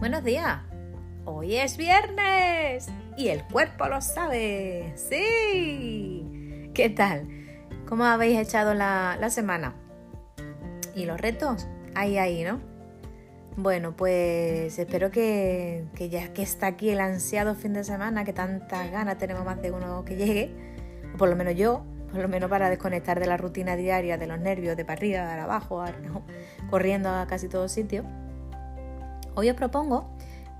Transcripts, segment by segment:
Buenos días. Hoy es viernes y el cuerpo lo sabe. Sí. ¿Qué tal? ¿Cómo habéis echado la, semana? ¿Y los retos? Ahí, ahí, ¿no? Bueno, pues espero que, que, ya que está aquí el ansiado fin de semana, que tantas ganas tenemos más de uno que llegue, o por lo menos yo, por lo menos para desconectar de la rutina diaria, de los nervios, de para arriba, de abajo, corriendo a casi todos sitios Hoy os propongo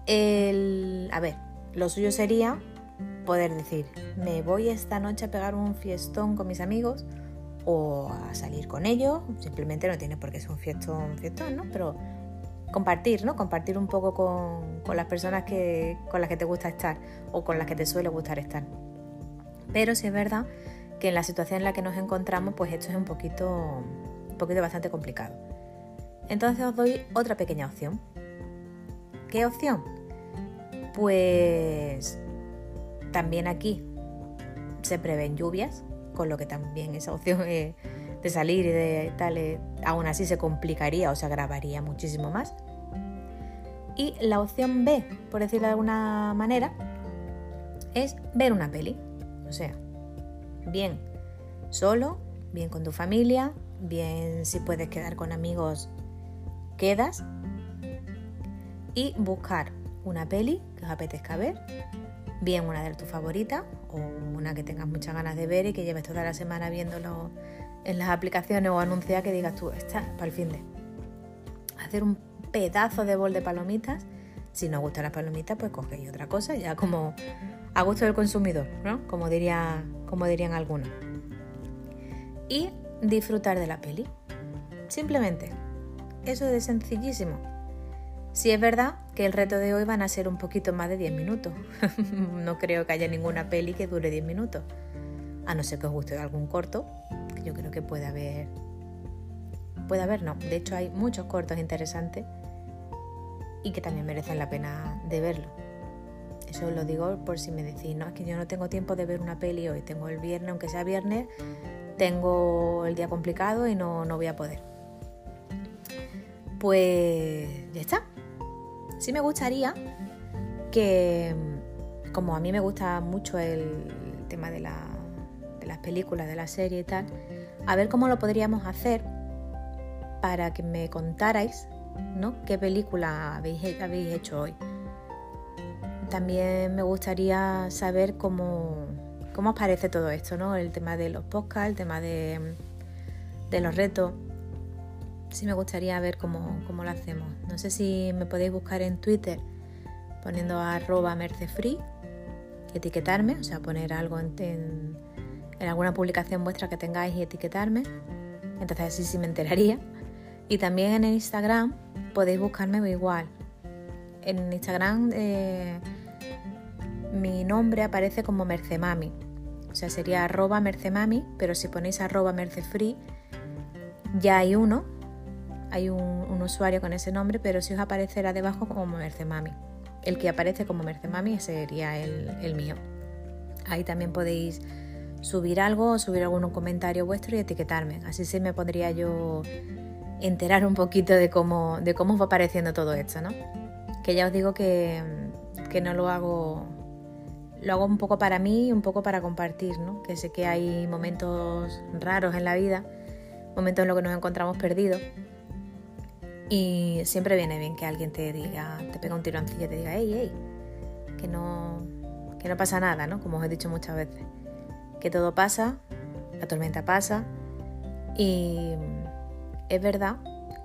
el... A ver, lo suyo sería poder decir, me voy esta noche a pegar un fiestón con mis amigos o a salir con ellos, simplemente no tiene por qué ser un fiestón, fiestón, ¿no? Pero compartir, ¿no? Compartir un poco con, con, las personas que, con las que te gusta estar o con las que te suele gustar estar. Pero sí es verdad que en la situación en la que nos encontramos, pues esto es un poquito, un poquito bastante complicado. Entonces os doy otra pequeña opción. ¿Qué opción? Pues también aquí se prevén lluvias, con lo que también esa opción de salir y de tal, eh, aún así se complicaría o se agravaría muchísimo más. Y la opción B, por decirlo de alguna manera, es ver una peli. O sea, bien solo, bien con tu familia, bien si puedes quedar con amigos, quedas y buscar una peli que os apetezca ver, bien una de tus favoritas o una que tengas muchas ganas de ver y que lleves toda la semana viéndolo en las aplicaciones o anunciar que digas tú, está para el fin de. Hacer un pedazo de bol de palomitas. Si no gustan las palomitas, pues cogéis otra cosa, ya como a gusto del consumidor, ¿no? Como, diría, como dirían algunos. Y disfrutar de la peli. Simplemente. Eso es sencillísimo. Si es verdad que el reto de hoy van a ser un poquito más de 10 minutos. no creo que haya ninguna peli que dure 10 minutos. A no ser que os guste algún corto, que yo creo que puede haber. Puede haber, no. De hecho, hay muchos cortos interesantes y que también merecen la pena de verlo. Eso lo digo por si me decís, no, es que yo no tengo tiempo de ver una peli hoy. Tengo el viernes, aunque sea viernes, tengo el día complicado y no, no voy a poder. Pues ya está Sí me gustaría que, como a mí me gusta mucho el tema de, las películas, de la serie y tal, a ver cómo lo podríamos hacer para que me contarais ¿no? qué película habéis, hecho hoy. También me gustaría saber cómo, cómo os parece todo esto, ¿no? El tema de los podcasts, el tema de, de los retos sí me gustaría ver cómo, cómo, lo hacemos. No sé si me podéis buscar en Twitter poniendo arroba mercefree, etiquetarme, o sea, poner algo en, alguna publicación vuestra que tengáis y etiquetarme. Entonces así sí me enteraría. Y también en Instagram podéis buscarme igual. En Instagram eh, mi nombre aparece como Mercemami. O sea, sería arroba mercemami, pero si ponéis arroba mercefree, ya hay uno hay un, usuario con ese nombre, pero si os aparecerá debajo como Mercemami. El que aparece como Mercemami sería el, mío. Ahí también podéis subir algo, subir algún comentario vuestro y etiquetarme. Así se me podría yo enterar un poquito de cómo, de cómo va apareciendo todo esto, ¿no? Que ya os digo que, que no lo hago, lo hago un poco para mí y un poco para compartir, ¿no? Que sé que hay momentos raros en la vida, momentos en los que nos encontramos perdidos y siempre viene bien que alguien te diga, te pega un tironcillo y te diga, hey, hey, que no, que no pasa nada, ¿no? Como os he dicho muchas veces. Que todo pasa, la tormenta pasa y es verdad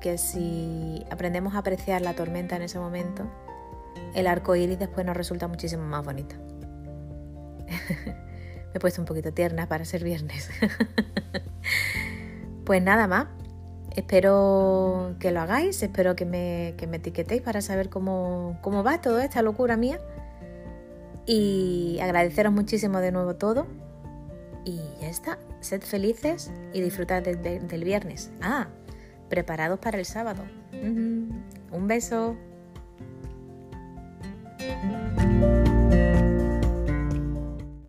que si aprendemos a apreciar la tormenta en ese momento, el arco iris después nos resulta muchísimo más bonito. Me he puesto un poquito tierna para ser viernes. pues nada más. Espero que lo hagáis, espero que me, que me etiquetéis para saber cómo, cómo va toda esta locura mía. Y agradeceros muchísimo de nuevo todo. Y ya está, sed felices y disfrutad del viernes. Ah, preparados para el sábado. Un beso.